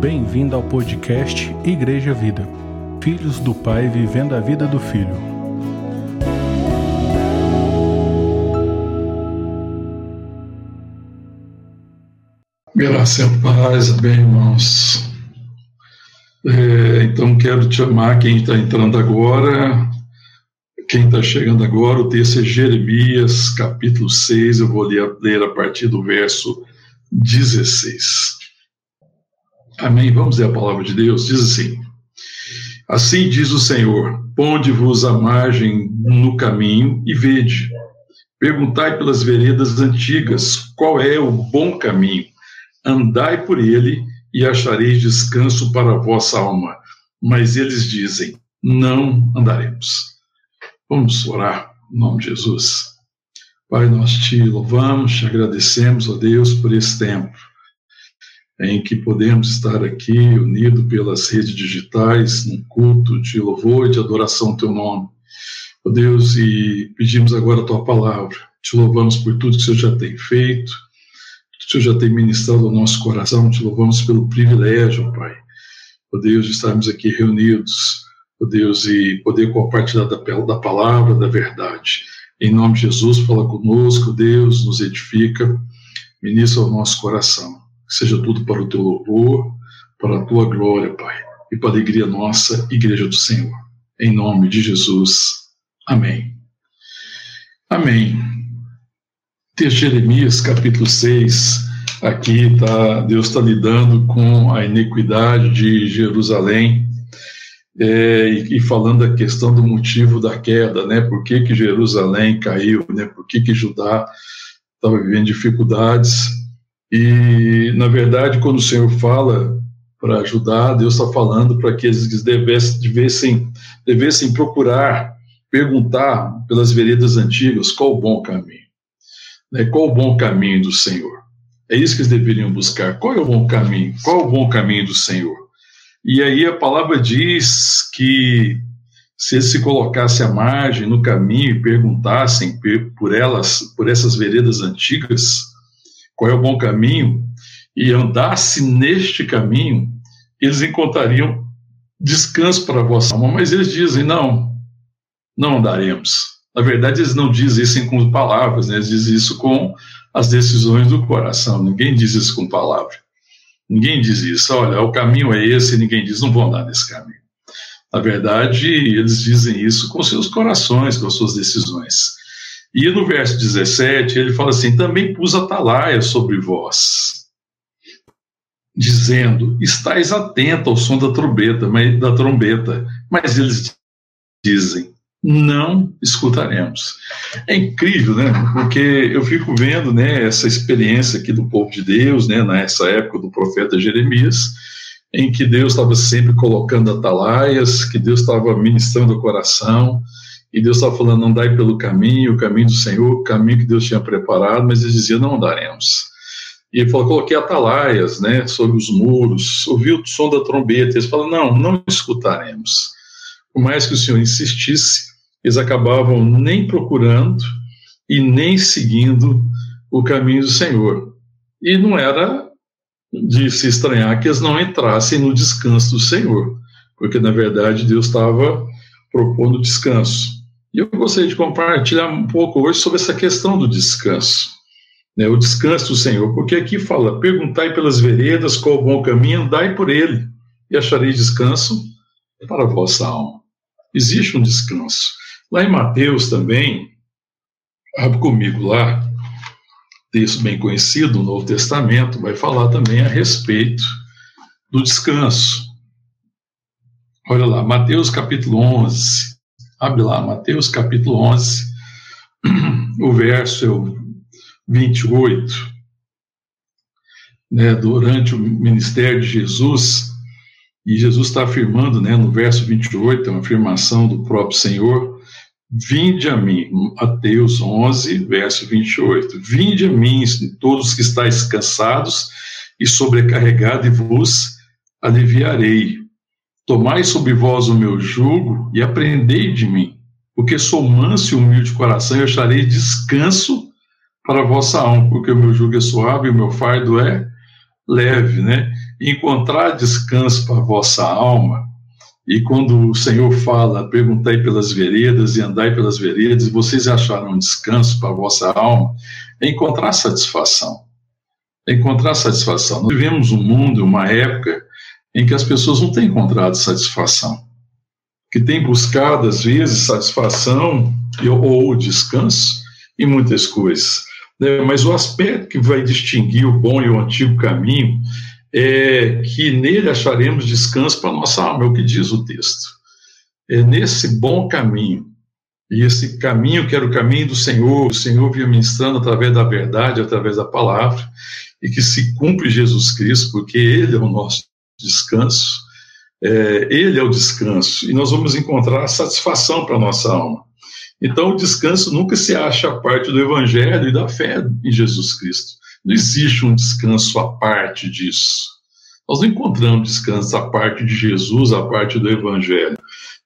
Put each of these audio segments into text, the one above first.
Bem-vindo ao podcast Igreja Vida. Filhos do Pai vivendo a vida do Filho. Graça e paz, bem, irmãos. É, então, quero te chamar quem está entrando agora, quem está chegando agora, o texto é Jeremias, capítulo 6, eu vou ler, a partir do verso 16. Amém. Vamos ler a palavra de Deus. Diz assim: Assim diz o Senhor: Ponde-vos à margem no caminho e vede. Perguntai pelas veredas antigas qual é o bom caminho. Andai por ele e achareis descanso para a vossa alma. Mas eles dizem: Não andaremos. Vamos orar em nome de Jesus. Pai, nós te louvamos, te agradecemos, ó Deus, por esse tempo em que podemos estar aqui unidos pelas redes digitais, num culto de louvor e de adoração ao teu nome. Ó Deus, e pedimos agora a tua palavra. Te louvamos por tudo que o Senhor já tem feito, que o Senhor já tem ministrado ao nosso coração. Te louvamos pelo privilégio, Pai. Ó Deus, de estarmos aqui reunidos, ó Deus, e poder compartilhar da, da palavra, da verdade. Em nome de Jesus, fala conosco, Deus, nos edifica, ministra o nosso coração seja tudo para o teu louvor, para a tua glória, Pai, e para a alegria nossa, Igreja do Senhor. Em nome de Jesus. Amém. Amém. Texto Jeremias, capítulo 6. Aqui tá, Deus está lidando com a iniquidade de Jerusalém é, e, e, falando da questão do motivo da queda, né? Por que, que Jerusalém caiu, né? Por que, que Judá estava vivendo dificuldades e, na verdade, quando o Senhor fala para ajudar, Deus está falando para que eles devessem, devessem, devessem procurar, perguntar pelas veredas antigas qual o bom caminho. Né? Qual o bom caminho do Senhor? É isso que eles deveriam buscar. Qual é o bom caminho? Qual é o bom caminho do Senhor? E aí a palavra diz que se eles se colocassem à margem no caminho e perguntassem por elas, por essas veredas antigas, qual é o bom caminho, e andasse neste caminho, eles encontrariam descanso para a vossa alma. Mas eles dizem: não, não andaremos. Na verdade, eles não dizem isso com palavras, né? eles dizem isso com as decisões do coração. Ninguém diz isso com palavra. Ninguém diz isso. Olha, o caminho é esse, ninguém diz, não vão andar nesse caminho. Na verdade, eles dizem isso com seus corações, com suas decisões. E no verso 17, ele fala assim: também pus atalaia sobre vós, dizendo: estáis atento ao som da trombeta, mas, da trombeta. Mas eles dizem: não escutaremos. É incrível, né? Porque eu fico vendo, né, essa experiência aqui do povo de Deus, né, nessa época do profeta Jeremias, em que Deus estava sempre colocando atalaias, que Deus estava ministrando o coração, e Deus estava falando, andai pelo caminho, o caminho do Senhor, o caminho que Deus tinha preparado, mas eles diziam, não andaremos. E ele falou, coloquei atalaias, né, sobre os muros, ouvi o som da trombeta, eles falaram, não, não escutaremos. Por mais que o Senhor insistisse, eles acabavam nem procurando e nem seguindo o caminho do Senhor. E não era de se estranhar que eles não entrassem no descanso do Senhor, porque na verdade Deus estava propondo descanso. E eu gostaria de compartilhar um pouco hoje sobre essa questão do descanso, né, o descanso do Senhor, porque aqui fala: perguntai pelas veredas qual o bom caminho, andai por ele, e achareis descanso para a vossa alma. Existe um descanso. Lá em Mateus também, abre comigo lá, texto bem conhecido, o Novo Testamento, vai falar também a respeito do descanso. Olha lá, Mateus capítulo 11, Abre lá, Mateus capítulo 11, o verso 28. Né, durante o ministério de Jesus, e Jesus está afirmando, né, no verso 28, é uma afirmação do próprio Senhor, Vinde a mim, Mateus 11, verso 28. Vinde a mim, todos que estáis cansados e sobrecarregados, e vos aliviarei. Tomai sobre vós o meu jugo e aprendei de mim, porque sou manso e humilde de coração e acharei descanso para a vossa alma, porque o meu jugo é suave e o meu fardo é leve, né? encontrar descanso para a vossa alma, e quando o Senhor fala, perguntai pelas veredas e andai pelas veredas, vocês acharão descanso para a vossa alma, é encontrar satisfação. É encontrar satisfação. Nós vivemos um mundo, uma época, em que as pessoas não têm encontrado satisfação, que têm buscado, às vezes, satisfação ou descanso em muitas coisas. Né? Mas o aspecto que vai distinguir o bom e o antigo caminho é que nele acharemos descanso para nossa alma, é o que diz o texto. É nesse bom caminho, e esse caminho que era o caminho do Senhor, o Senhor vinha ministrando através da verdade, através da palavra, e que se cumpre Jesus Cristo, porque Ele é o nosso descanso, é, Ele é o descanso, e nós vamos encontrar satisfação para a nossa alma. Então, o descanso nunca se acha parte do Evangelho e da fé em Jesus Cristo. Não existe um descanso à parte disso. Nós não encontramos descanso à parte de Jesus, à parte do Evangelho.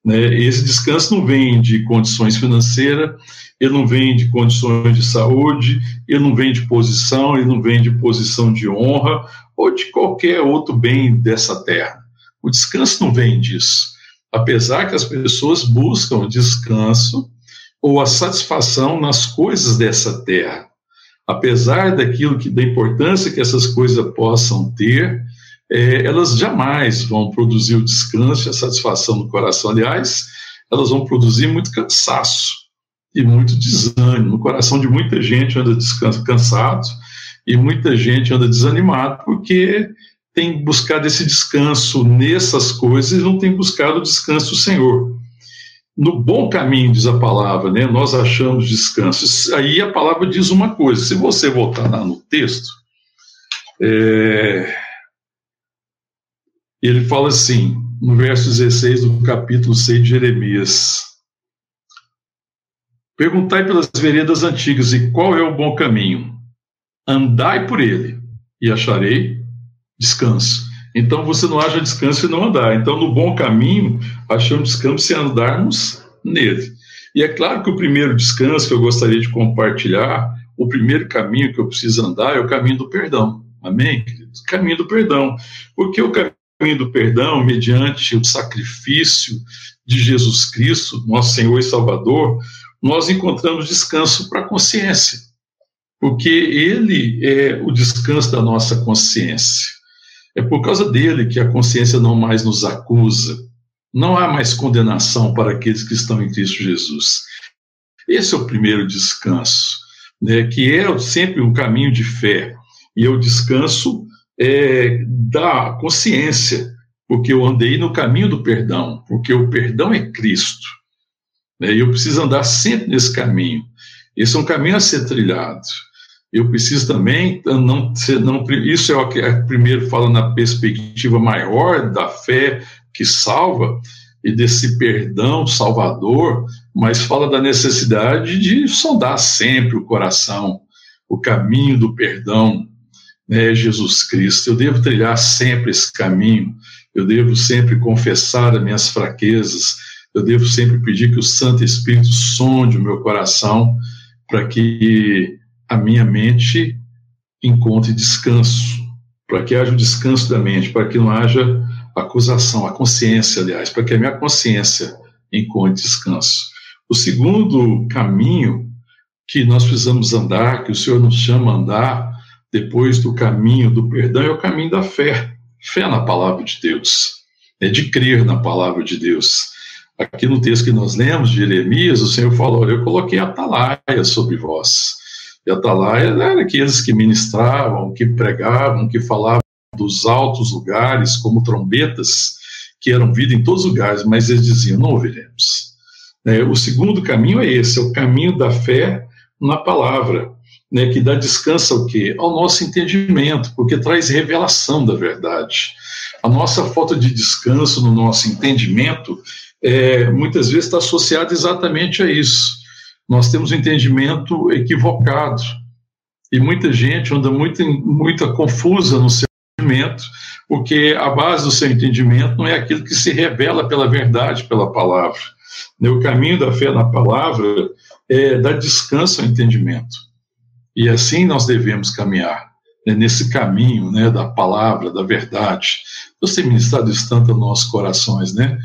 Né? Esse descanso não vem de condições financeiras, ele não vem de condições de saúde, ele não vem de posição, ele não vem de posição de honra ou de qualquer outro bem dessa terra. O descanso não vem disso. Apesar que as pessoas buscam descanso ou a satisfação nas coisas dessa terra apesar daquilo que da importância que essas coisas possam ter, é, elas jamais vão produzir o descanso e a satisfação no coração. Aliás, elas vão produzir muito cansaço e muito desânimo. No coração de muita gente anda descanso, cansado e muita gente anda desanimado porque tem buscado esse descanso nessas coisas e não tem buscado o descanso do Senhor no bom caminho, diz a palavra, né? Nós achamos descanso. Aí a palavra diz uma coisa. Se você voltar lá no texto, é... ele fala assim, no verso 16 do capítulo 6 de Jeremias: Perguntai pelas veredas antigas e qual é o bom caminho. Andai por ele e acharei descanso. Então você não acha descanso se não andar. Então, no bom caminho, achamos descanso se andarmos nele. E é claro que o primeiro descanso que eu gostaria de compartilhar, o primeiro caminho que eu preciso andar é o caminho do perdão. Amém, queridos? Caminho do perdão. Porque o caminho do perdão, mediante o sacrifício de Jesus Cristo, nosso Senhor e Salvador, nós encontramos descanso para a consciência. Porque ele é o descanso da nossa consciência. É por causa dele que a consciência não mais nos acusa. Não há mais condenação para aqueles que estão em Cristo Jesus. Esse é o primeiro descanso, né, que é sempre um caminho de fé. E o descanso é, da consciência, porque eu andei no caminho do perdão, porque o perdão é Cristo. Né, e eu preciso andar sempre nesse caminho. Esse é um caminho a ser trilhado eu preciso também não, não isso é o que é, primeiro fala na perspectiva maior da fé que salva e desse perdão salvador, mas fala da necessidade de sondar sempre o coração, o caminho do perdão, né, Jesus Cristo. Eu devo trilhar sempre esse caminho, eu devo sempre confessar as minhas fraquezas, eu devo sempre pedir que o Santo Espírito sonde o meu coração para que a minha mente encontre descanso, para que haja o descanso da mente, para que não haja acusação, a consciência, aliás, para que a minha consciência encontre descanso. O segundo caminho que nós precisamos andar, que o Senhor nos chama a andar depois do caminho do perdão, é o caminho da fé. Fé na palavra de Deus, é de crer na palavra de Deus. Aqui no texto que nós lemos de Jeremias, o Senhor falou: Olha, eu coloquei atalaia sobre vós e Atalaia eram aqueles que ministravam, que pregavam, que falavam dos altos lugares, como trombetas, que eram vida em todos os lugares, mas eles diziam: não ouviremos. É, o segundo caminho é esse, é o caminho da fé na palavra, né, que dá descanso ao quê? Ao nosso entendimento, porque traz revelação da verdade. A nossa falta de descanso no nosso entendimento é, muitas vezes está associada exatamente a isso nós temos um entendimento equivocado. E muita gente anda muito, muito confusa no seu entendimento, porque a base do seu entendimento não é aquilo que se revela pela verdade, pela palavra. O caminho da fé na palavra é dar descanso ao entendimento. E assim nós devemos caminhar. né, nesse caminho né, da palavra, da verdade. Deus tem ministrado isso tanto aos nossos corações, né?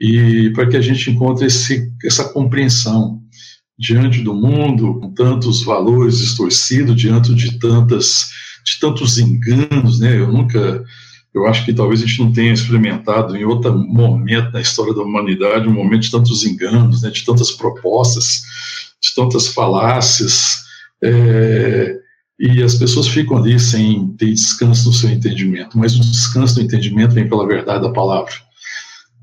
E para que a gente encontre esse, essa compreensão diante do mundo, com tantos valores distorcidos, diante de tantas de tantos enganos, né? Eu nunca, eu acho que talvez a gente não tenha experimentado em outro momento na história da humanidade um momento de tantos enganos, né? De tantas propostas, de tantas falácias, é, e as pessoas ficam ali sem ter descanso no seu entendimento. Mas o descanso do entendimento vem pela verdade da palavra.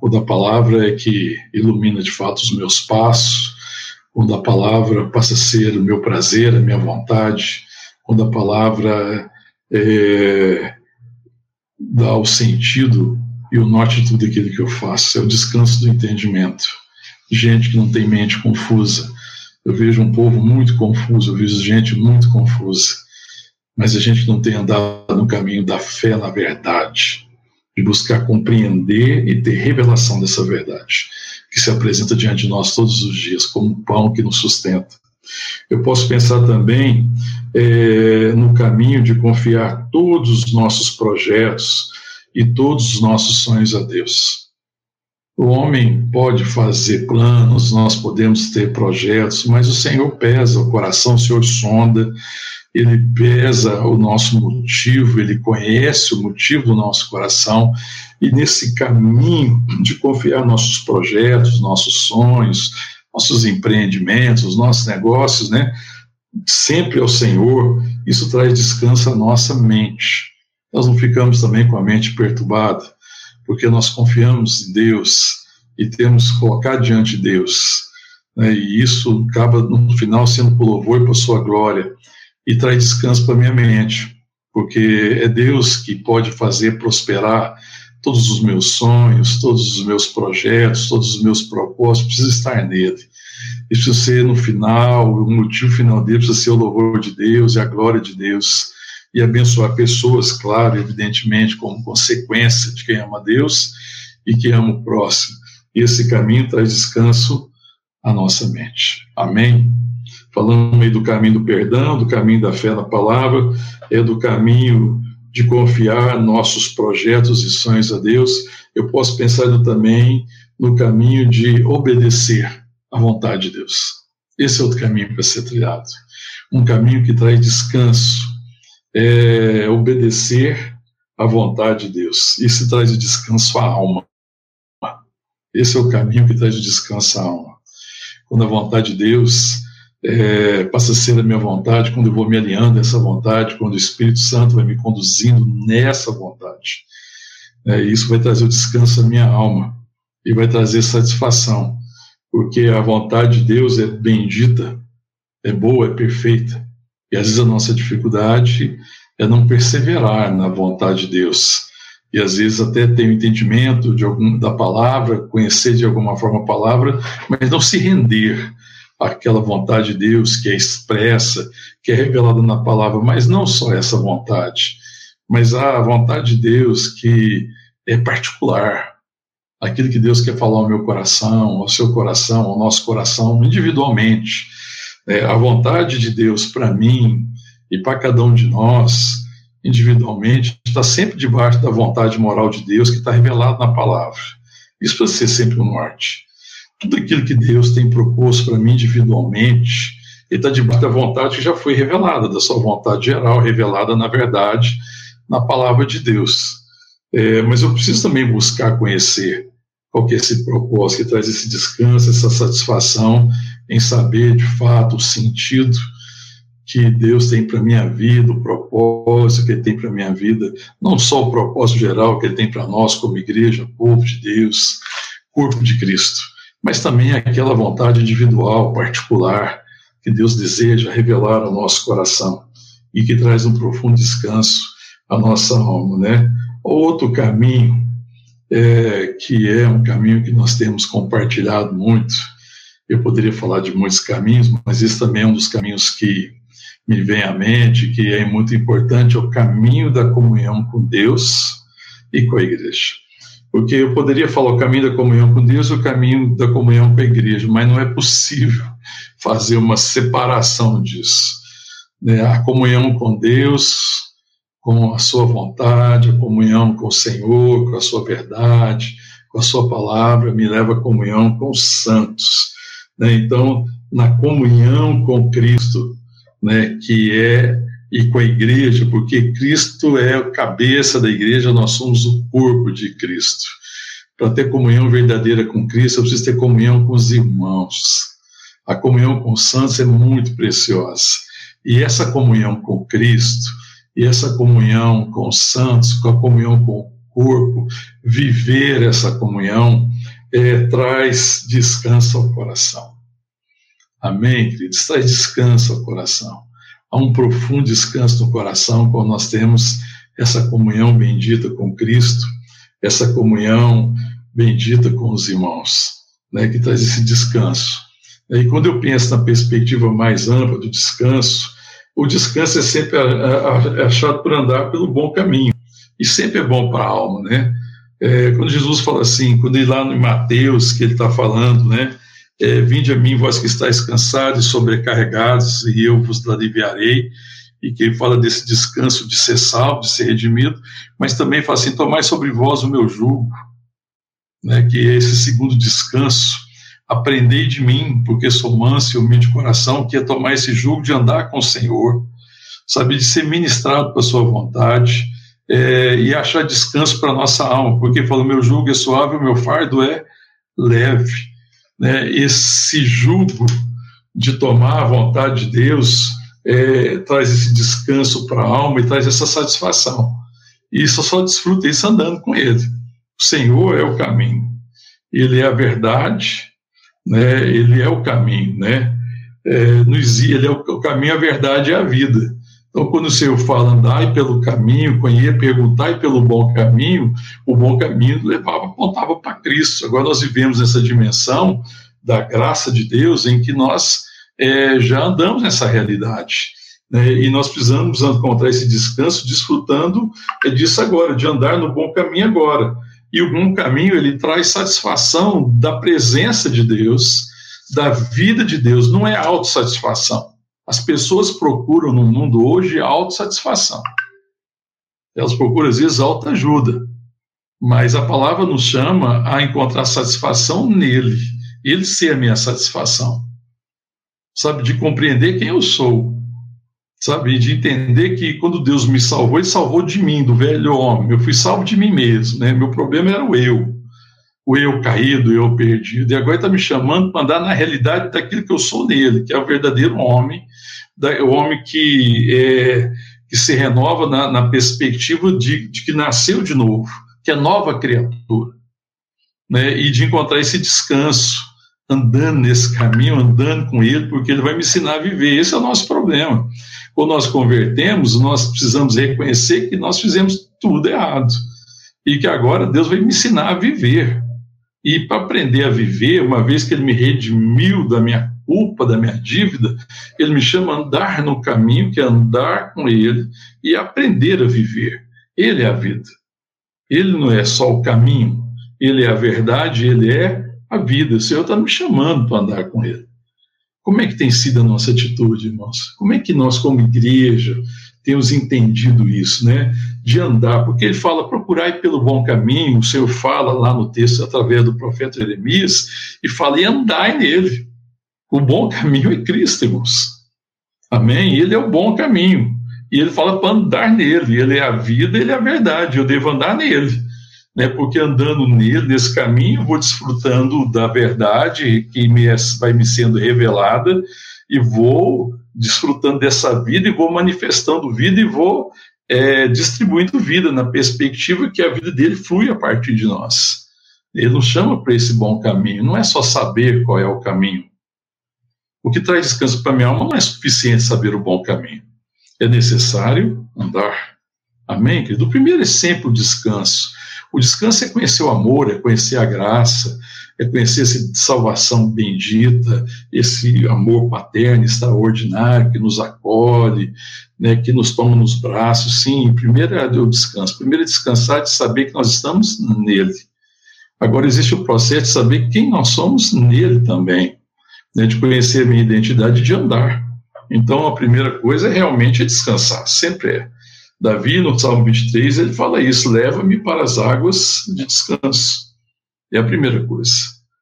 O da palavra é que ilumina de fato os meus passos, quando a palavra passa a ser o meu prazer, a minha vontade, quando a palavra é, dá o sentido e o norte de tudo aquilo que eu faço, é o descanso do entendimento. Gente que não tem mente confusa. Eu vejo um povo muito confuso, eu vejo gente muito confusa, mas a gente não tem andado no caminho da fé na verdade, de buscar compreender e ter revelação dessa verdade, que se apresenta diante de nós todos os dias como um pão que nos sustenta. Eu posso pensar também é, no caminho de confiar todos os nossos projetos e todos os nossos sonhos a Deus. O homem pode fazer planos, nós podemos ter projetos, mas o Senhor pesa o coração, o Senhor sonda, ele pesa o nosso motivo, ele conhece o motivo do nosso coração, e nesse caminho de confiar nossos projetos, nossos sonhos, nossos empreendimentos, nossos negócios, né? Sempre ao Senhor, isso traz descanso à nossa mente. Nós não ficamos também com a mente perturbada, porque nós confiamos em Deus e temos que colocar diante de Deus. Né? E isso acaba, no final, sendo por louvor e por sua glória, e traz descanso para minha mente, porque é Deus que pode fazer prosperar todos os meus sonhos, todos os meus projetos, todos os meus propósitos, precisa estar nele. Isso ser no final, o motivo final dele precisa ser o louvor de Deus e a glória de Deus. E abençoar pessoas, claro, evidentemente, como consequência de quem ama Deus e quem ama o próximo. E esse caminho traz descanso à nossa mente. Amém? Falando aí do caminho do perdão, do caminho da fé na palavra, é do caminho de confiar nossos projetos e sonhos a Deus, eu posso pensar também no caminho de obedecer à vontade de Deus. Esse é outro caminho para ser trilhado. Um caminho que traz descanso, é obedecer à vontade de Deus. Isso traz descanso à alma. Esse é o caminho que traz descanso à alma. Quando a vontade de Deus é, passa a ser a minha vontade, quando eu vou me alinhando a essa vontade, quando o Espírito Santo vai me conduzindo nessa vontade. É, isso vai trazer o descanso à minha alma e vai trazer satisfação, porque a vontade de Deus é bendita, é boa, é perfeita. E às vezes a nossa dificuldade é não perseverar na vontade de Deus. E às vezes até ter o entendimento de algum, da palavra, conhecer de alguma forma a palavra, mas não se render aquela vontade de Deus que é expressa, que é revelada na palavra, mas não só essa vontade, mas a vontade de Deus que é particular, aquilo que Deus quer falar ao meu coração, ao seu coração, ao nosso coração, individualmente. É, a vontade de Deus para mim e para cada um de nós, individualmente, está sempre debaixo da vontade moral de Deus que está revelada na palavra. Isso precisa ser sempre o norte tudo aquilo que Deus tem proposto para mim individualmente, ele está debaixo da vontade que já foi revelada, da sua vontade geral, revelada, na verdade, na palavra de Deus. É, mas eu preciso também buscar conhecer qual que é esse propósito que traz esse descanso, essa satisfação em saber, de fato, o sentido que Deus tem para minha vida, o propósito que Ele tem para minha vida, não só o propósito geral que Ele tem para nós como igreja, povo de Deus, corpo de Cristo, mas também aquela vontade individual, particular, que Deus deseja revelar ao nosso coração e que traz um profundo descanso à nossa alma, né? Outro caminho, é, que é um caminho que nós temos compartilhado muito, eu poderia falar de muitos caminhos, mas esse também é um dos caminhos que me vem à mente, que é muito importante, é o caminho da comunhão com Deus e com a igreja. Porque eu poderia falar o caminho da comunhão com Deus o caminho da comunhão com a igreja, mas não é possível fazer uma separação disso. Né? A comunhão com Deus com a sua vontade, a comunhão com o Senhor, com a sua verdade, com a sua palavra, me leva à comunhão com os santos. Né? Então, na comunhão com Cristo, né, que é e com a igreja, porque Cristo é a cabeça da igreja, nós somos o corpo de Cristo. Para ter comunhão verdadeira com Cristo, eu preciso ter comunhão com os irmãos. A comunhão com os santos é muito preciosa. E essa comunhão com Cristo, e essa comunhão com os santos, com a comunhão com o corpo, viver essa comunhão, é, traz descanso ao coração. Amém, queridos? Traz descanso ao coração. Há um profundo descanso no coração quando nós temos essa comunhão bendita com Cristo, essa comunhão bendita com os irmãos, né, que traz esse descanso. E quando eu penso na perspectiva mais ampla do descanso, o descanso é sempre achado por andar pelo bom caminho, e sempre é bom para a alma, né? É, quando Jesus fala assim, quando ele lá no Mateus, que ele está falando, né? É, Vinde a mim, vós que estáis cansados e sobrecarregados, e eu vos aliviarei. E que ele fala desse descanso de ser salvo, de ser redimido, mas também fala assim: tomai sobre vós o meu jugo, né, que é esse segundo descanso. Aprendei de mim, porque sou manso e humilde de coração, que é tomar esse jugo de andar com o Senhor, saber de ser ministrado para a sua vontade, é, e achar descanso para nossa alma, porque fala: meu jugo é suave, o meu fardo é leve né, esse jugo de tomar a vontade de Deus é, traz esse descanso para a alma e traz essa satisfação. E isso só desfruta isso andando com Ele. O Senhor é o caminho, Ele é a verdade, né, Ele é o caminho, né? É, ele é o, caminho, a verdade e a vida. Então, quando o Senhor fala, andai pelo caminho, conhecer, perguntai pelo bom caminho, o bom caminho levava, apontava para Cristo. Agora nós vivemos nessa dimensão da graça de Deus em que nós é, já andamos nessa realidade. Né? E nós precisamos encontrar esse descanso desfrutando é, disso agora, de andar no bom caminho agora. E o bom caminho, ele traz satisfação da presença de Deus, da vida de Deus, não é autossatisfação. As pessoas procuram no mundo hoje autossatisfação. Elas procuram, às vezes, autoajuda. Mas a palavra nos chama a encontrar satisfação nele, ele ser a minha satisfação. Sabe, de compreender quem eu sou. Sabe, de entender que quando Deus me salvou, Ele salvou de mim, do velho homem. Eu fui salvo de mim mesmo, né? Meu problema era o eu. O eu caído, o eu perdido. E agora está me chamando para andar na realidade daquilo que eu sou nele, que é o verdadeiro homem, o homem que, é, que se renova na, na perspectiva de, de, que nasceu de novo, que é nova criatura, né, e de encontrar esse descanso, andando nesse caminho, andando com ele, porque ele vai me ensinar a viver. Esse é o nosso problema. Quando nós convertemos, nós precisamos reconhecer que nós fizemos tudo errado e que agora Deus vai me ensinar a viver. E para aprender a viver, uma vez que Ele me redimiu da minha culpa, da minha dívida, Ele me chama a andar no caminho, que é andar com Ele e aprender a viver. Ele é a vida. Ele não é só o caminho, Ele é a verdade, Ele é a vida. O Senhor está me chamando para andar com Ele. Como é que tem sido a nossa atitude, irmãos? Como é que nós, como igreja, temos entendido isso, né? De andar, porque ele fala, procurai pelo bom caminho, o Senhor fala lá no texto através do profeta Jeremias, e fala, e andai nele. O bom caminho é Cristo, irmãos. Amém? Ele é o bom caminho. E ele fala para andar nele. Ele é a vida, ele é a verdade. Eu devo andar nele. Né? Porque andando nele, nesse caminho, vou desfrutando da verdade que me é, vai me sendo revelada e vou desfrutando dessa vida e vou manifestando vida e vou é, distribuindo vida na perspectiva que a vida dele flui a partir de nós. Ele nos chama para esse bom caminho. Não é só saber qual é o caminho, o que traz descanso para a minha alma não é suficiente saber o bom caminho. É necessário andar. Amém, querido? O primeiro é sempre o descanso. O descanso é conhecer o amor, é conhecer a graça, é conhecer essa salvação bendita, esse amor paterno extraordinário que nos acolhe, né, que nos toma nos braços. Sim, primeiro é o descanso. Primeiro é descansar de saber que nós estamos nele. Agora existe o processo de saber quem nós somos nele também né, de conhecer a minha identidade de andar. Então, a primeira coisa é realmente descansar, sempre é. Davi, no Salmo 23, ele fala isso: leva-me para as águas de descanso. É a primeira coisa.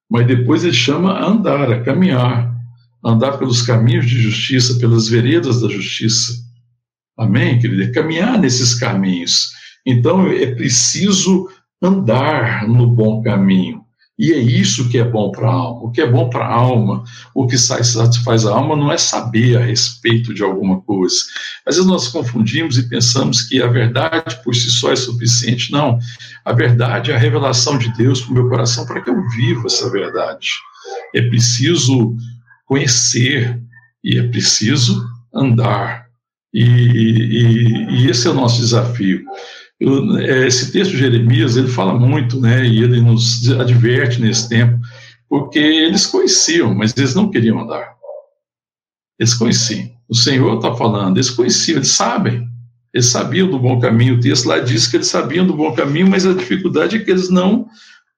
Mas depois ele chama a andar, a caminhar, andar pelos caminhos de justiça, pelas veredas da justiça. Amém, querido? É caminhar nesses caminhos. Então é preciso andar no bom caminho. E é isso que é bom para a alma. O que é bom para a alma, o que satisfaz a alma, não é saber a respeito de alguma coisa. Às vezes nós confundimos e pensamos que a verdade por si só é suficiente. Não. A verdade é a revelação de Deus para o meu coração para que eu viva essa verdade. É preciso conhecer e é preciso andar. E, e, e esse é o nosso desafio. É, esse texto de Jeremias, ele fala muito, né, e ele nos adverte nesse tempo, porque eles conheciam, mas eles não queriam andar. Eles conheciam. O Senhor está falando, eles conheciam, eles sabem. Eles sabiam do bom caminho. O texto lá diz que eles sabiam do bom caminho, mas a dificuldade é que eles não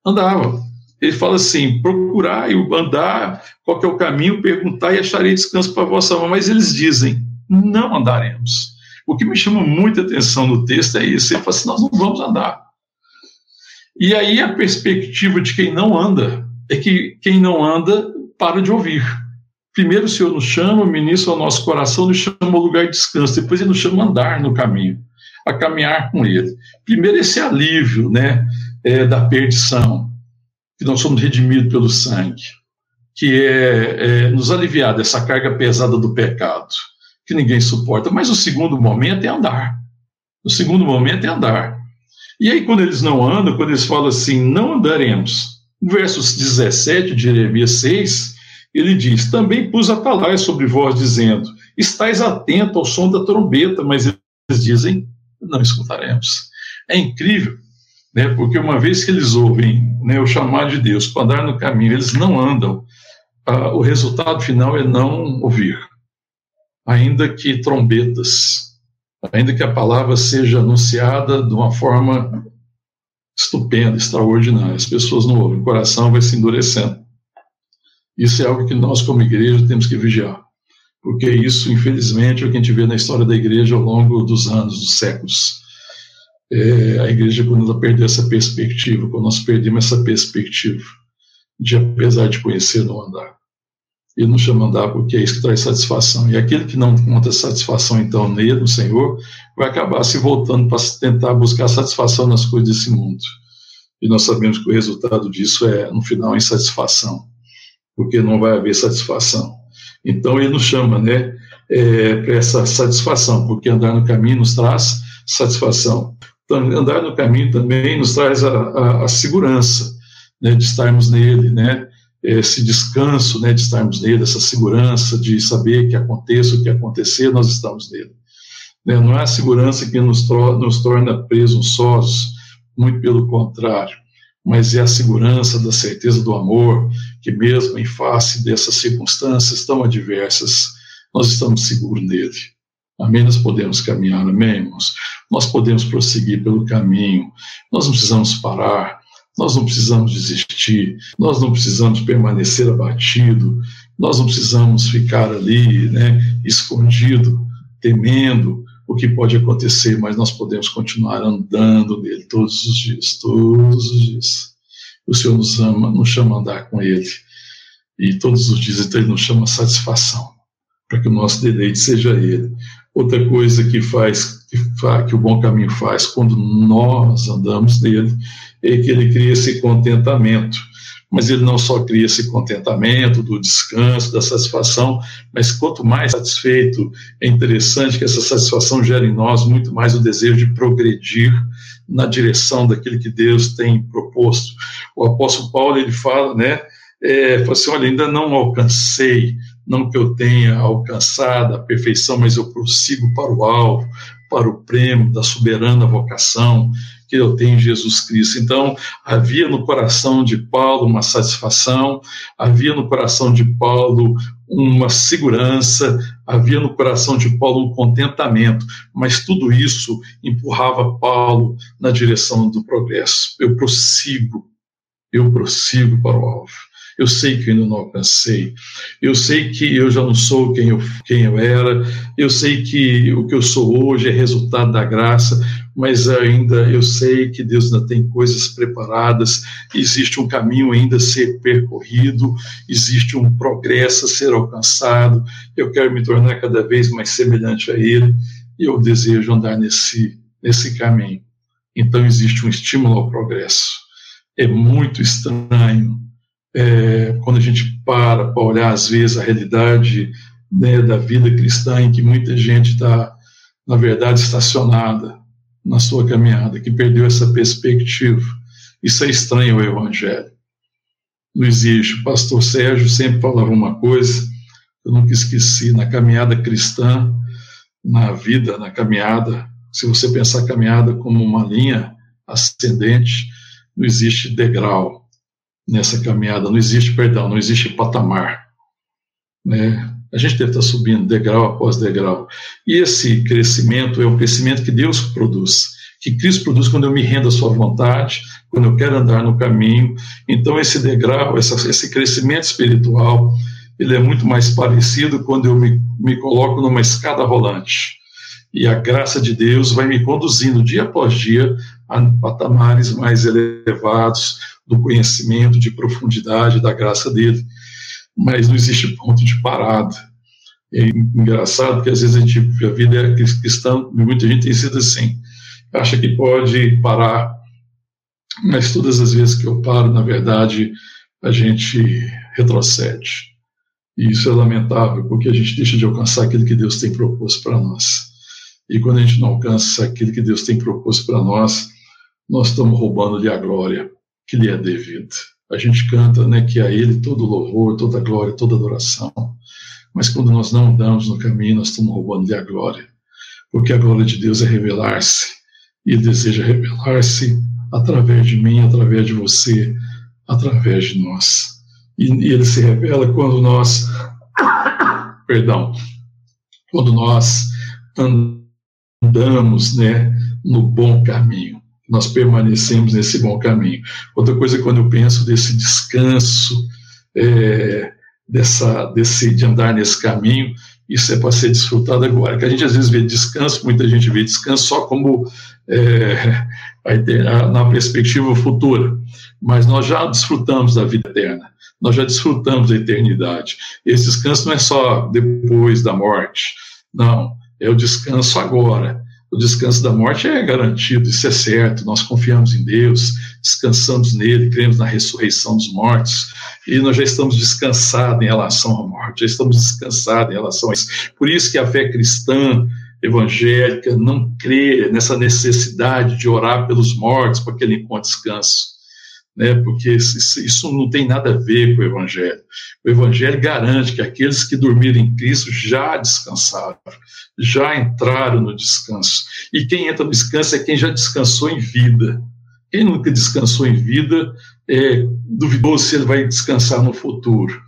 andavam. Ele fala assim: procurar e andar, qual é o caminho, perguntar e acharei descanso para a vossa alma. Mas eles dizem: não andaremos. O que me chama muita atenção no texto é isso. Ele fala assim: nós não vamos andar. E aí a perspectiva de quem não anda é que quem não anda para de ouvir. Primeiro o Senhor nos chama, ministra ao nosso coração, nos chama ao lugar de descanso. Depois ele nos chama a andar no caminho, a caminhar com ele. Primeiro esse alívio né, é, da perdição, que nós somos redimidos pelo sangue, que é, é nos aliviar dessa carga pesada do pecado que ninguém suporta. Mas o segundo momento é andar. O segundo momento é andar. E aí, quando eles não andam, quando eles falam assim, não andaremos, versos 17 de Jeremias 6, ele diz: Também pus a falar sobre vós, dizendo: Estais atento ao som da trombeta, mas eles dizem: Não escutaremos. É incrível, né, porque uma vez que eles ouvem né, o chamado de Deus para andar no caminho, eles não andam, ah, o resultado final é não ouvir ainda que trombetas, ainda que a palavra seja anunciada de uma forma estupenda, extraordinária. As pessoas não ouvem, o coração vai se endurecendo. Isso é algo que nós, como igreja, temos que vigiar, porque isso, infelizmente, é o que a gente vê na história da igreja ao longo dos anos, dos séculos. É, a igreja, quando ela perdeu essa perspectiva, quando nós perdemos essa perspectiva de, apesar de conhecer, não andar nos chama andar porque é isso que traz satisfação. E aquele que não encontra satisfação, então, nele, no Senhor, vai acabar se voltando para tentar buscar satisfação nas coisas desse mundo. E nós sabemos que o resultado disso é, no final, insatisfação, porque não vai haver satisfação. Então, ele nos chama, né, é, para essa satisfação, porque andar no caminho nos traz satisfação. Andar no caminho também nos traz a, a, a segurança né, de estarmos nele, né, esse descanso, né, de estarmos nele, essa segurança de saber que aconteça o que acontecer, nós estamos nele. Né, não é a segurança que nos, nos torna presunçosos, muito pelo contrário, mas é a segurança da certeza do amor, que mesmo em face dessas circunstâncias tão adversas, nós estamos seguros nele. Amém? Nós podemos caminhar, amém, irmãos? Nós podemos prosseguir pelo caminho, nós não precisamos parar, nós não precisamos desistir, nós não precisamos permanecer abatido, nós não precisamos ficar ali, né, escondido, temendo o que pode acontecer, mas nós podemos continuar andando nele todos os dias, todos os dias. O Senhor nos ama, nos chama a andar com Ele. E todos os dias então, Ele nos chama a satisfação, para que o nosso deleite seja Ele. Outra coisa que faz, que, que o bom caminho faz, quando nós andamos nele, é que ele cria esse contentamento. Mas ele não só cria esse contentamento do descanso, da satisfação, mas quanto mais satisfeito, é interessante que essa satisfação gere em nós muito mais o desejo de progredir na direção daquilo que Deus tem proposto. O apóstolo Paulo ele fala, né? É, fala assim, olha, ainda não alcancei, não que eu tenha alcançado a perfeição, mas eu prossigo para o alvo, para o prêmio da soberana vocação que eu tenho em Jesus Cristo. Então, havia no coração de Paulo uma satisfação, havia no coração de Paulo uma segurança, havia no coração de Paulo um contentamento, mas tudo isso empurrava Paulo na direção do progresso. Eu prossigo, eu prossigo para o alvo. Eu sei que eu ainda não alcancei. Eu sei que eu já não sou quem eu, quem eu era. Eu sei que o que eu sou hoje é resultado da graça, mas ainda eu sei que Deus ainda tem coisas preparadas. Existe um caminho ainda a ser percorrido, existe um progresso a ser alcançado. Eu quero me tornar cada vez mais semelhante a Ele e eu desejo andar nesse, nesse caminho. Então, existe um estímulo ao progresso. É muito estranho é, quando a gente para para olhar, às vezes, a realidade né, da vida cristã, em que muita gente está, na verdade, estacionada na sua caminhada, que perdeu essa perspectiva. Isso é estranho ao Evangelho. Não existe. O pastor Sérgio sempre falava uma coisa, eu nunca esqueci, na caminhada cristã, na vida, na caminhada, se você pensar a caminhada como uma linha ascendente, não existe degrau nessa caminhada, não existe, perdão, não existe patamar. Né? A gente deve estar subindo degrau após degrau. E esse crescimento é o crescimento que Deus produz, que Cristo produz quando eu me rendo à sua vontade, quando eu quero andar no caminho. Então, esse degrau, essa, esse crescimento espiritual, ele é muito mais parecido quando eu me, me coloco numa escada rolante e a graça de Deus vai me conduzindo dia após dia a patamares mais elevados do conhecimento, de profundidade da graça dele. Mas não existe ponto de parada. É engraçado que às vezes a, gente, a vida é cristã, muita gente tem sido assim, acha que pode parar, mas todas as vezes que eu paro, na verdade, a gente retrocede. E isso é lamentável, porque a gente deixa de alcançar aquilo que Deus tem proposto para nós. E quando a gente não alcança aquilo que Deus tem proposto para nós, nós estamos roubando-lhe a glória que lhe é devida. A gente canta né, que a Ele todo louvor, toda glória, toda adoração. Mas quando nós não andamos no caminho, nós estamos roubando-lhe a glória. Porque a glória de Deus é revelar-se. E Ele deseja revelar-se através de mim, através de você, através de nós. E, e Ele se revela quando nós, perdão, quando nós andamos né, no bom caminho, nós permanecemos nesse bom caminho. Outra coisa, quando eu penso desse descanso, é, dessa, desse, de andar nesse caminho, isso é para ser desfrutado agora. Que a gente às vezes vê descanso, muita gente vê descanso só como é, na perspectiva futura, mas nós já desfrutamos da vida eterna, nós já desfrutamos da eternidade. Esse descanso não é só depois da morte, não é o descanso agora. O descanso da morte é garantido, isso é certo. Nós confiamos em Deus, descansamos nele, cremos na ressurreição dos mortos, e nós já estamos descansados em relação à morte, já estamos descansados em relação a isso. Por isso que a fé cristã evangélica não crê nessa necessidade de orar pelos mortos para que ele encontre descanso né, porque isso não tem nada a ver com o Evangelho. O Evangelho garante que aqueles que dormiram em Cristo já descansaram, já entraram no descanso. E quem entra no descanso é quem já descansou em vida. Quem nunca descansou em vida é se ele vai descansar no futuro.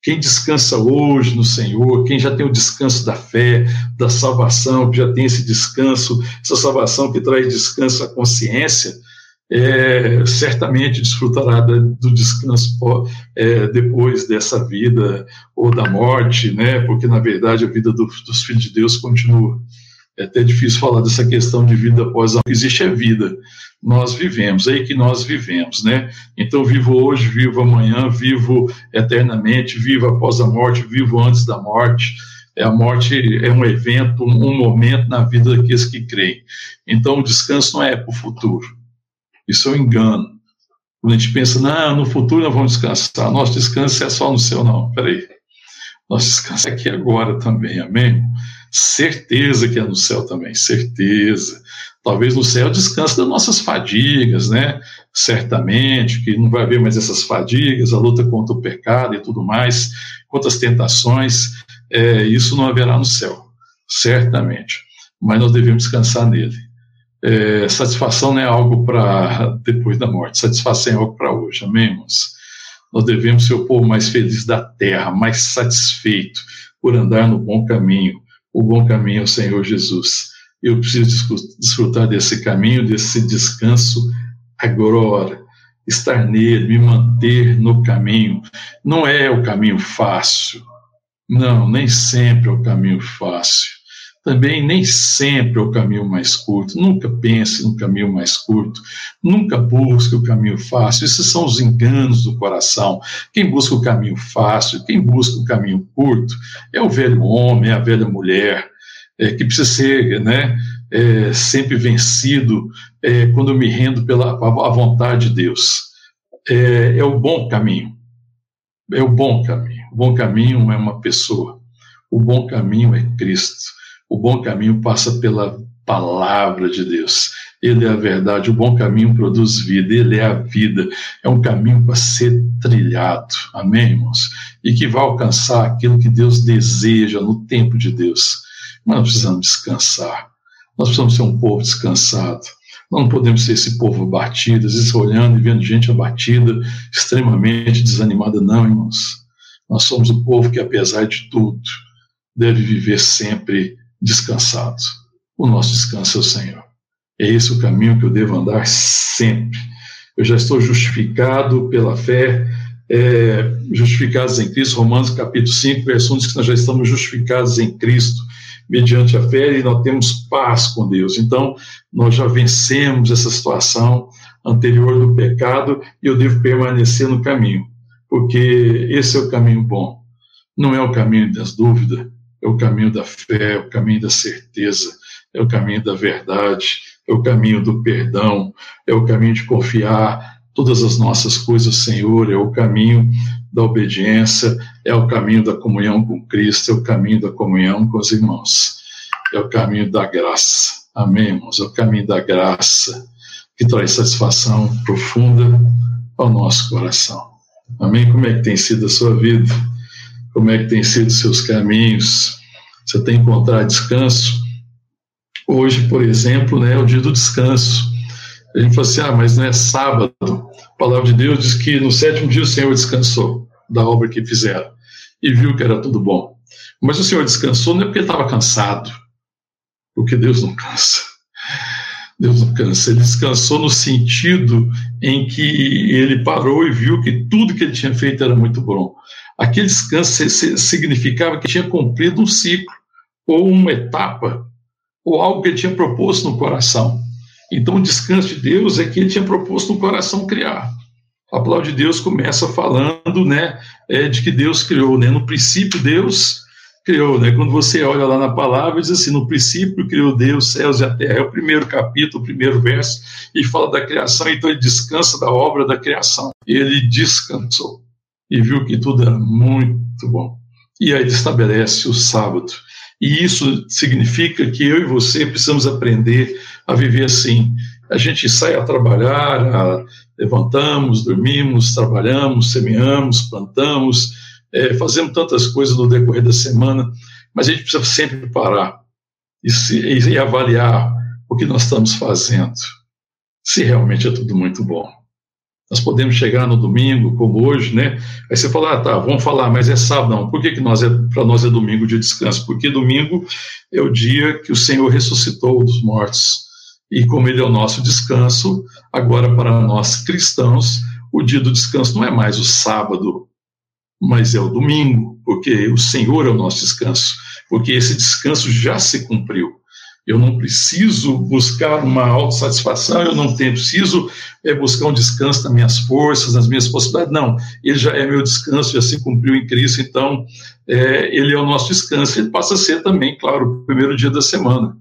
Quem descansa hoje no Senhor, quem já tem o descanso da fé, da salvação, que já tem esse descanso, essa salvação que traz descanso à consciência, é, certamente desfrutará do descanso é, depois dessa vida ou da morte, né? Porque na verdade a vida do, dos filhos de Deus continua. É até difícil falar dessa questão de vida após a existe a vida. Nós vivemos, é aí que nós vivemos, né? Então vivo hoje, vivo amanhã, vivo eternamente, vivo após a morte, vivo antes da morte. É, a morte é um evento, um momento na vida daqueles que creem. Então o descanso não é para o futuro isso é um engano. Quando a gente pensa, não, no futuro nós vamos descansar, nosso descanso é só no céu, não, peraí. Nosso descanso é aqui agora também, amém? Certeza que é no céu também, certeza. Talvez no céu descanse das nossas fadigas, né? Certamente, que não vai haver mais essas fadigas, a luta contra o pecado e tudo mais, contra as tentações, é, isso não haverá no céu, certamente. Mas nós devemos descansar nele. É, satisfação não é algo para depois da morte, satisfação é algo para hoje, amém, irmãos? Nós devemos ser o povo mais feliz da terra, mais satisfeito por andar no bom caminho. O bom caminho é o Senhor Jesus. Eu preciso desfrutar desse caminho, desse descanso agora, estar nele, me manter no caminho, não é o caminho fácil. Não, nem sempre é o caminho fácil. Também nem sempre é o caminho mais curto. Nunca pense no caminho mais curto. Nunca busque o caminho fácil. Esses são os enganos do coração. Quem busca o caminho fácil, quem busca o caminho curto, é o velho homem, é a velha mulher, é, que precisa ser né, é, sempre vencido é, quando me rendo pela a vontade de Deus. É, é o bom caminho. É o bom caminho. O bom caminho é uma pessoa. O bom caminho é Cristo. O bom caminho passa pela palavra de Deus. Ele é a verdade. O bom caminho produz vida. Ele é a vida. É um caminho para ser trilhado. Amém, irmãos? E que vai alcançar aquilo que Deus deseja no tempo de Deus. Mas nós precisamos descansar. Nós precisamos ser um povo descansado. Nós não podemos ser esse povo abatido, às vezes olhando e vendo gente abatida, extremamente desanimada, não, irmãos. Nós somos o povo que, apesar de tudo, deve viver sempre descansado. O nosso descanso é o Senhor. É esse o caminho que eu devo andar sempre. Eu já estou justificado pela fé, é, justificados em Cristo. Romanos capítulo 5, verso 1 diz que nós já estamos justificados em Cristo mediante a fé e nós temos paz com Deus. Então, nós já vencemos essa situação anterior do pecado e eu devo permanecer no caminho, porque esse é o caminho bom. Não é o caminho das dúvidas, é o caminho da fé, é o caminho da certeza, é o caminho da verdade, é o caminho do perdão, é o caminho de confiar todas as nossas coisas, Senhor, é o caminho da obediência, é o caminho da comunhão com Cristo, é o caminho da comunhão com os irmãos, é o caminho da graça. Amém, irmãos? É o caminho da graça que traz satisfação profunda ao nosso coração. Amém? Como é que tem sido a sua vida? Como é que tem sido seus caminhos? Você tem encontrado descanso? Hoje, por exemplo, né, é o dia do descanso. A gente fala assim, ah, mas não é sábado. A palavra de Deus diz que no sétimo dia o Senhor descansou da obra que fizeram e viu que era tudo bom. Mas o Senhor descansou não é porque estava cansado, porque Deus não cansa. Deus não cansa. Ele descansou no sentido em que ele parou e viu que tudo que ele tinha feito era muito bom. Aquele descanso significava que tinha cumprido um ciclo, ou uma etapa, ou algo que ele tinha proposto no coração. Então, o descanso de Deus é que ele tinha proposto no coração criar. A palavra de Deus começa falando, né, é, de que Deus criou, né? No princípio Deus criou, né? Quando você olha lá na palavra, diz assim: no princípio criou Deus céus e a terra. É o primeiro capítulo, o primeiro verso, e fala da criação. Então ele descansa da obra da criação. Ele descansou e viu que tudo era muito bom. E aí ele estabelece o sábado. E isso significa que eu e você precisamos aprender a viver assim. A gente sai a trabalhar, a, levantamos, dormimos, trabalhamos, semeamos, plantamos, é, fazemos tantas coisas no decorrer da semana, mas a gente precisa sempre parar e, se, e avaliar o que nós estamos fazendo, se realmente é tudo muito bom. Nós podemos chegar no domingo, como hoje, né? Aí você fala, ah, tá, vamos falar, mas é sábado, não. Por que, que nós é, para nós é domingo de descanso? Porque domingo é o dia que o Senhor ressuscitou dos mortos. E como ele é o nosso descanso, agora para nós cristãos, o dia do descanso não é mais o sábado, mas é o domingo, porque o Senhor é o nosso descanso, porque esse descanso já se cumpriu. Eu não preciso buscar uma autossatisfação, eu não tenho, preciso é, buscar um descanso nas minhas forças, nas minhas possibilidades. Não, ele já é meu descanso, já se cumpriu em Cristo, então é, ele é o nosso descanso. Ele passa a ser também, claro, o primeiro dia da semana,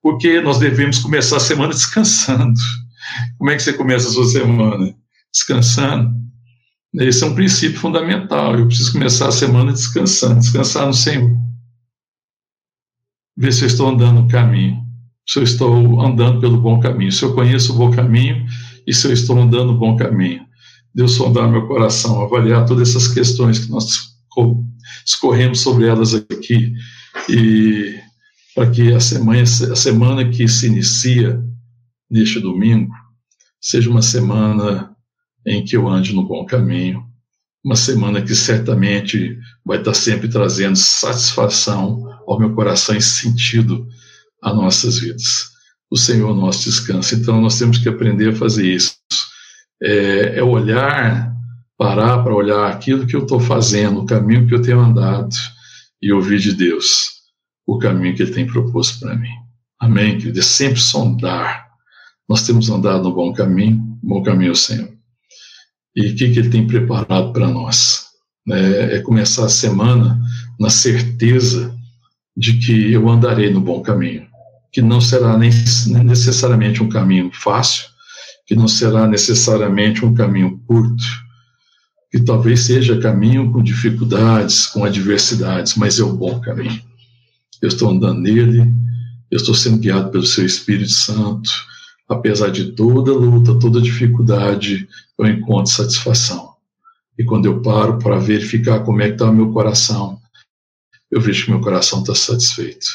porque nós devemos começar a semana descansando. Como é que você começa a sua semana? Descansando. Esse é um princípio fundamental. Eu preciso começar a semana descansando, descansar no Senhor ver se eu estou andando no caminho, se eu estou andando pelo bom caminho, se eu conheço o bom caminho e se eu estou andando no bom caminho. Deus sondar meu coração, avaliar todas essas questões que nós escorremos sobre elas aqui e para que a semana, a semana que se inicia neste domingo seja uma semana em que eu ande no bom caminho, uma semana que certamente vai estar sempre trazendo satisfação ao meu coração e sentido a nossas vidas. O Senhor nosso descanso. Então nós temos que aprender a fazer isso. É, é olhar parar para olhar aquilo que eu estou fazendo, o caminho que eu tenho andado e ouvir de Deus o caminho que Ele tem proposto para mim. Amém, querido? É sempre sondar. Nós temos andado no bom caminho, bom caminho, Senhor. E o que, que Ele tem preparado para nós? É, é começar a semana na certeza de que eu andarei no bom caminho, que não será nem necessariamente um caminho fácil, que não será necessariamente um caminho curto, que talvez seja caminho com dificuldades, com adversidades, mas é o bom caminho. Eu estou andando nele, eu estou sendo guiado pelo seu Espírito Santo. Apesar de toda luta, toda dificuldade, eu encontro satisfação. E quando eu paro para verificar como é que está meu coração, eu vejo que meu coração está satisfeito.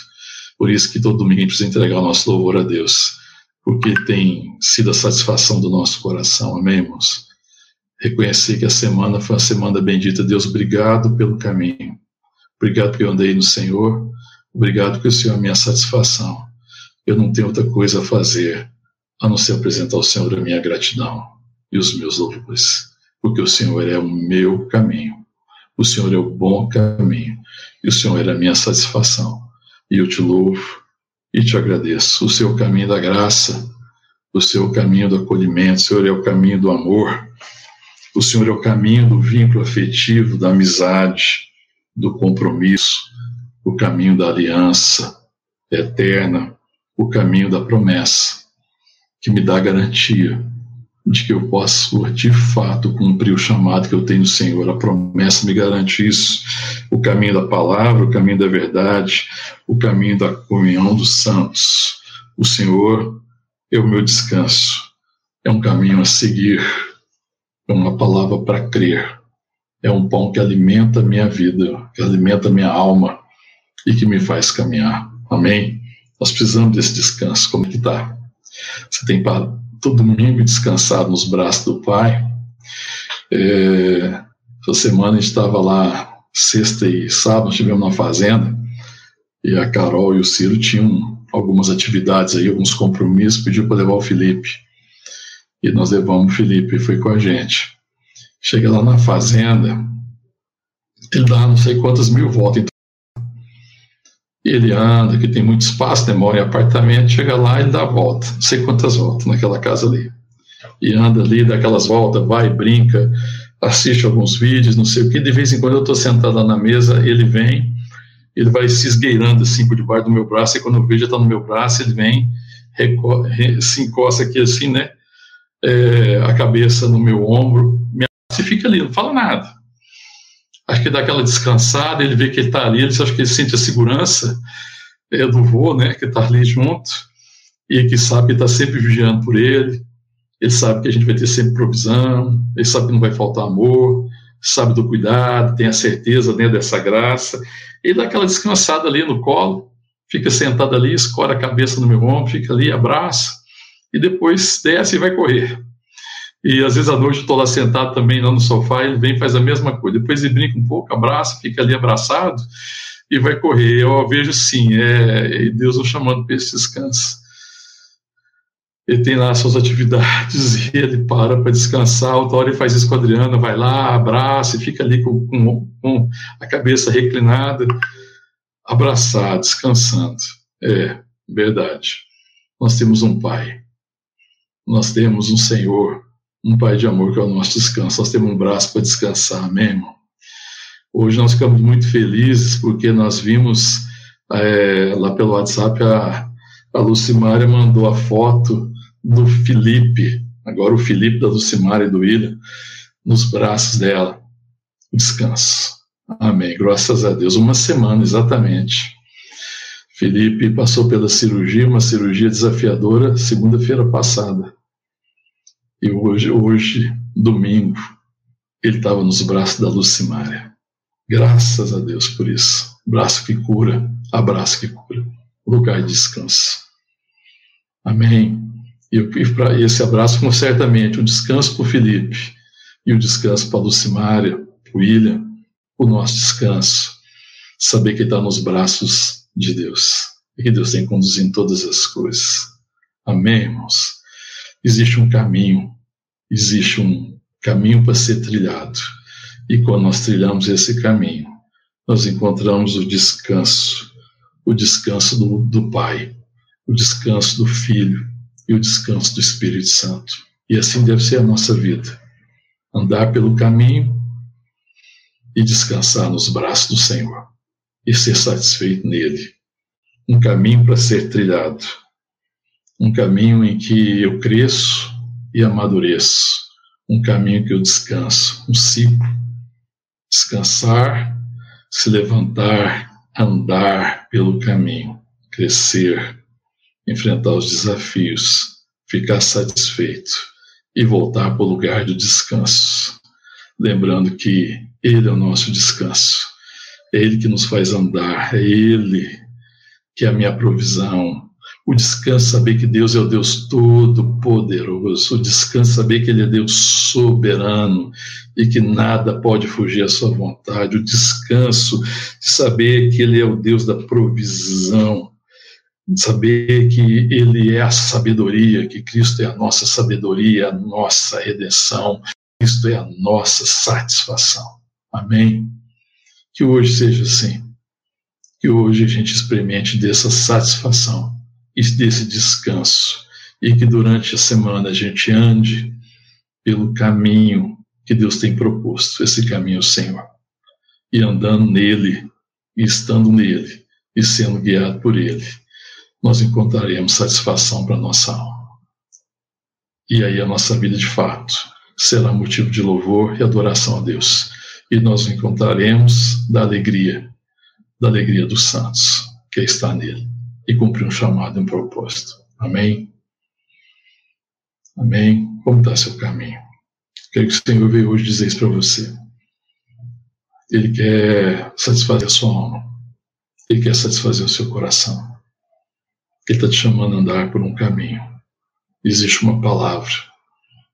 Por isso que todo domingo a gente precisa entregar o nosso louvor a Deus, porque tem sido a satisfação do nosso coração, amém, irmãos? Reconhecer que a semana foi uma semana bendita. Deus, obrigado pelo caminho. Obrigado porque eu andei no Senhor. Obrigado porque o Senhor é a minha satisfação. Eu não tenho outra coisa a fazer a não ser apresentar ao Senhor a minha gratidão e os meus louvores, porque o Senhor é o meu caminho. O Senhor é o bom caminho e o Senhor é a minha satisfação. E eu te louvo e te agradeço. O seu caminho da graça, o seu caminho do acolhimento, o Senhor é o caminho do amor, o Senhor é o caminho do vínculo afetivo, da amizade, do compromisso, o caminho da aliança eterna, o caminho da promessa, que me dá garantia de que eu posso de fato cumprir o chamado que eu tenho do Senhor. A promessa me garante isso. O caminho da palavra, o caminho da verdade, o caminho da comunhão dos santos. O Senhor é o meu descanso. É um caminho a seguir, é uma palavra para crer. É um pão que alimenta a minha vida, que alimenta a minha alma e que me faz caminhar. Amém? Nós precisamos desse descanso. Como é que está? Você tem todo domingo descansado nos braços do Pai. É, essa semana a gente estava lá, sexta e sábado, estivemos na fazenda, e a Carol e o Ciro tinham algumas atividades aí, alguns compromissos, pediu para levar o Felipe. E nós levamos o Felipe, foi com a gente. Chega lá na fazenda, ele dá não sei quantas mil voltas. E ele anda, que tem muito espaço, demora em apartamento, chega lá e dá a volta, não sei quantas voltas naquela casa ali. E anda ali, dá aquelas voltas, vai, brinca, assiste alguns vídeos, não sei o que. De vez em quando eu estou sentado lá na mesa, ele vem, ele vai se esgueirando assim por debaixo do meu braço, e quando eu vejo está no meu braço, ele vem, se encosta aqui assim, né? É, a cabeça no meu ombro, me e fica ali, não fala nada acho que dá aquela descansada, ele vê que ele está ali, ele acha que ele sente a segurança é, do vô, né, que está ali junto, e que sabe que está sempre vigiando por ele, ele sabe que a gente vai ter sempre provisão, ele sabe que não vai faltar amor, sabe do cuidado, tem a certeza né, dessa graça, ele dá aquela descansada ali no colo, fica sentado ali, escora a cabeça no meu ombro, fica ali, abraça, e depois desce e vai correr. E às vezes à noite eu estou lá sentado também lá no sofá, ele vem faz a mesma coisa. Depois ele brinca um pouco, abraça, fica ali abraçado e vai correr. Eu vejo sim, é Deus o chamando para esse descanso. Ele tem lá suas atividades e ele para para descansar. Outra hora ele faz isso com a Adriana, vai lá, abraça e fica ali com, com, com a cabeça reclinada, abraçado, descansando. É, verdade. Nós temos um Pai. Nós temos um Senhor um Pai de amor que é o nosso descanso. Nós temos um braço para descansar, amém, irmão? Hoje nós ficamos muito felizes porque nós vimos é, lá pelo WhatsApp a, a Lucimária mandou a foto do Felipe, agora o Felipe da Lucimária e do William, nos braços dela. Descanso. Amém. Graças a Deus. Uma semana exatamente. Felipe passou pela cirurgia, uma cirurgia desafiadora, segunda-feira passada. E hoje, hoje domingo, ele estava nos braços da Lucimária. Graças a Deus por isso. Braço que cura, abraço que cura, lugar de descanso. Amém. E, e para esse abraço, com certamente, um descanso para o Felipe e o um descanso para a Lucimária, para o William, o nosso descanso. Saber que está nos braços de Deus e que Deus tem conduzindo todas as coisas. Amém, irmãos? Existe um caminho existe um caminho para ser trilhado. E quando nós trilhamos esse caminho, nós encontramos o descanso, o descanso do, do Pai, o descanso do Filho e o descanso do Espírito Santo. E assim deve ser a nossa vida. Andar pelo caminho e descansar nos braços do Senhor e ser satisfeito nele. Um caminho para ser trilhado. Um caminho em que eu cresço e amadureço. Um caminho que eu descanso. Um ciclo. Descansar, se levantar, andar pelo caminho, crescer, enfrentar os desafios, ficar satisfeito e voltar para o lugar do descanso. Lembrando que Ele é o nosso descanso, é Ele que nos faz andar, é Ele que é a minha provisão. O descanso saber que Deus é o Deus todo-poderoso, o descanso saber que Ele é Deus soberano e que nada pode fugir à sua vontade, o descanso de saber que Ele é o Deus da provisão, saber que Ele é a sabedoria, que Cristo é a nossa sabedoria, a nossa redenção, Cristo é a nossa satisfação. Amém? Que hoje seja assim. Que hoje a gente experimente dessa satisfação desse descanso. E que durante a semana a gente ande pelo caminho que Deus tem proposto, esse caminho, Senhor. E andando nele, e estando nele, e sendo guiado por ele nós encontraremos satisfação para nossa alma. E aí a nossa vida de fato será motivo de louvor e adoração a Deus. E nós encontraremos da alegria, da alegria dos santos, que está nele, e cumprir um chamado um propósito. Amém? Amém? Como está seu caminho? Quero que o Senhor veio hoje dizer isso para você. Ele quer satisfazer a sua alma. Ele quer satisfazer o seu coração. Ele está te chamando a andar por um caminho. Existe uma palavra,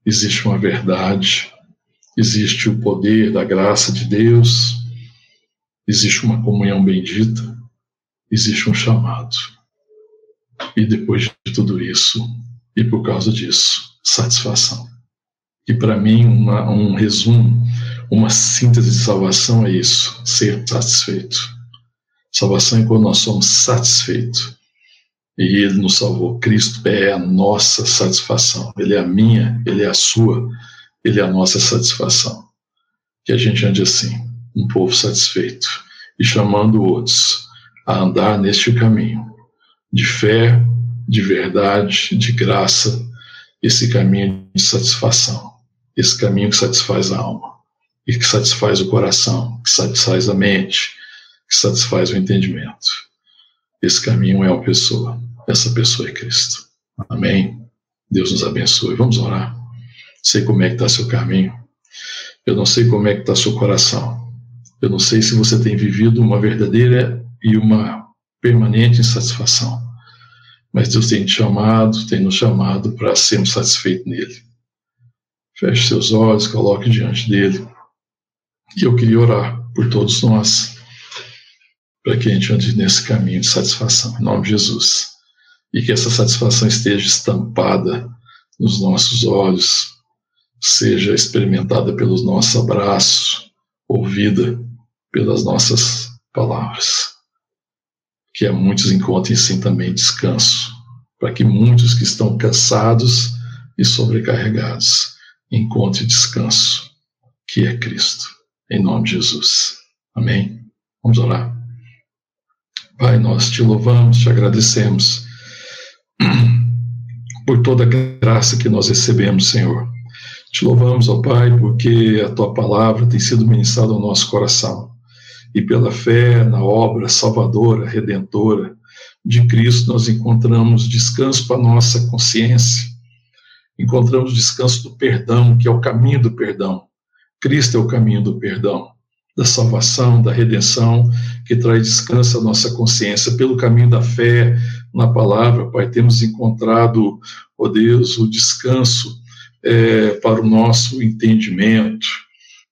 existe uma verdade, existe o poder da graça de Deus, existe uma comunhão bendita, existe um chamado. E depois de tudo isso, e por causa disso, satisfação. E para mim, uma, um resumo, uma síntese de salvação é isso: ser satisfeito. Salvação é quando nós somos satisfeitos e Ele nos salvou. Cristo é a nossa satisfação. Ele é a minha, Ele é a sua, Ele é a nossa satisfação. Que a gente ande assim, um povo satisfeito e chamando outros a andar neste caminho de fé, de verdade, de graça, esse caminho de satisfação, esse caminho que satisfaz a alma e que satisfaz o coração, que satisfaz a mente, que satisfaz o entendimento. Esse caminho é uma pessoa essa pessoa é Cristo. Amém? Deus nos abençoe. Vamos orar. Sei como é que está seu caminho. Eu não sei como é que está seu coração. Eu não sei se você tem vivido uma verdadeira e uma permanente insatisfação. Mas Deus tem te chamado, tem nos chamado para sermos satisfeitos nele. Feche seus olhos, coloque diante dele. E eu queria orar por todos nós, para que a gente ande nesse caminho de satisfação. Em nome de Jesus e que essa satisfação esteja estampada nos nossos olhos, seja experimentada pelos nossos abraços, ouvida pelas nossas palavras. Que a muitos encontrem sim também descanso, para que muitos que estão cansados e sobrecarregados encontrem descanso, que é Cristo. Em nome de Jesus. Amém. Vamos orar. Pai, nós te louvamos, te agradecemos por toda a graça que nós recebemos, Senhor. Te louvamos, ó Pai, porque a tua palavra tem sido ministrada ao nosso coração. E pela fé na obra salvadora, redentora de Cristo, nós encontramos descanso para nossa consciência. Encontramos descanso do perdão, que é o caminho do perdão. Cristo é o caminho do perdão, da salvação, da redenção, que traz descanso à nossa consciência pelo caminho da fé, na palavra, Pai, temos encontrado, ó oh Deus, o descanso é, para o nosso entendimento,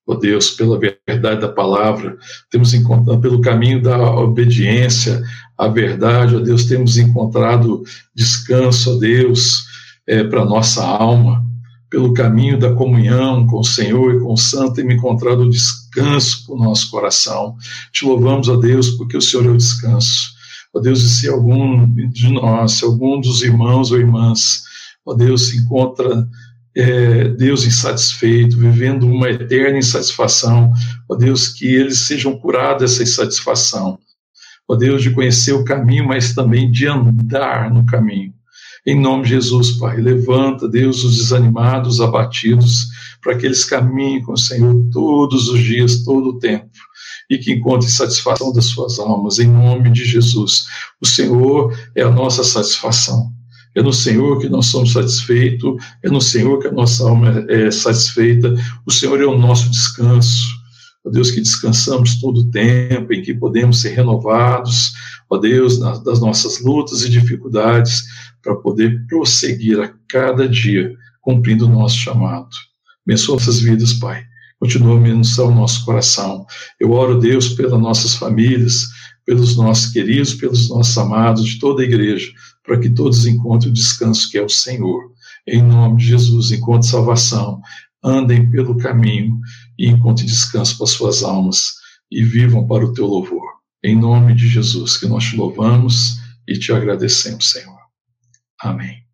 ó oh Deus, pela verdade da palavra, temos encontrado pelo caminho da obediência à verdade, ó Deus, temos encontrado descanso, ó Deus, é, para nossa alma, pelo caminho da comunhão com o Senhor e com o Santo, tem me encontrado descanso para o nosso coração. Te louvamos, ó Deus, porque o Senhor é o descanso. Ó Deus, e se algum de nós, se algum dos irmãos ou irmãs, ó Deus, se encontra é, Deus insatisfeito, vivendo uma eterna insatisfação, ó Deus, que eles sejam curados dessa insatisfação, ó Deus, de conhecer o caminho, mas também de andar no caminho. Em nome de Jesus, Pai, levanta, Deus, os desanimados, os abatidos, para que eles caminhem com o Senhor todos os dias, todo o tempo, e que encontrem satisfação das suas almas, em nome de Jesus. O Senhor é a nossa satisfação. É no Senhor que nós somos satisfeitos, é no Senhor que a nossa alma é satisfeita, o Senhor é o nosso descanso. Ó Deus, que descansamos todo o tempo, em que podemos ser renovados, ó Deus, nas, das nossas lutas e dificuldades, para poder prosseguir a cada dia, cumprindo o nosso chamado. Abençoa nossas vidas, Pai. Continua a abençoar o nosso coração. Eu oro, Deus, pelas nossas famílias, pelos nossos queridos, pelos nossos amados, de toda a igreja, para que todos encontrem o descanso que é o Senhor. Em nome de Jesus, encontre salvação, andem pelo caminho e encontrem descanso para suas almas e vivam para o teu louvor. Em nome de Jesus, que nós te louvamos e te agradecemos, Senhor. Amém.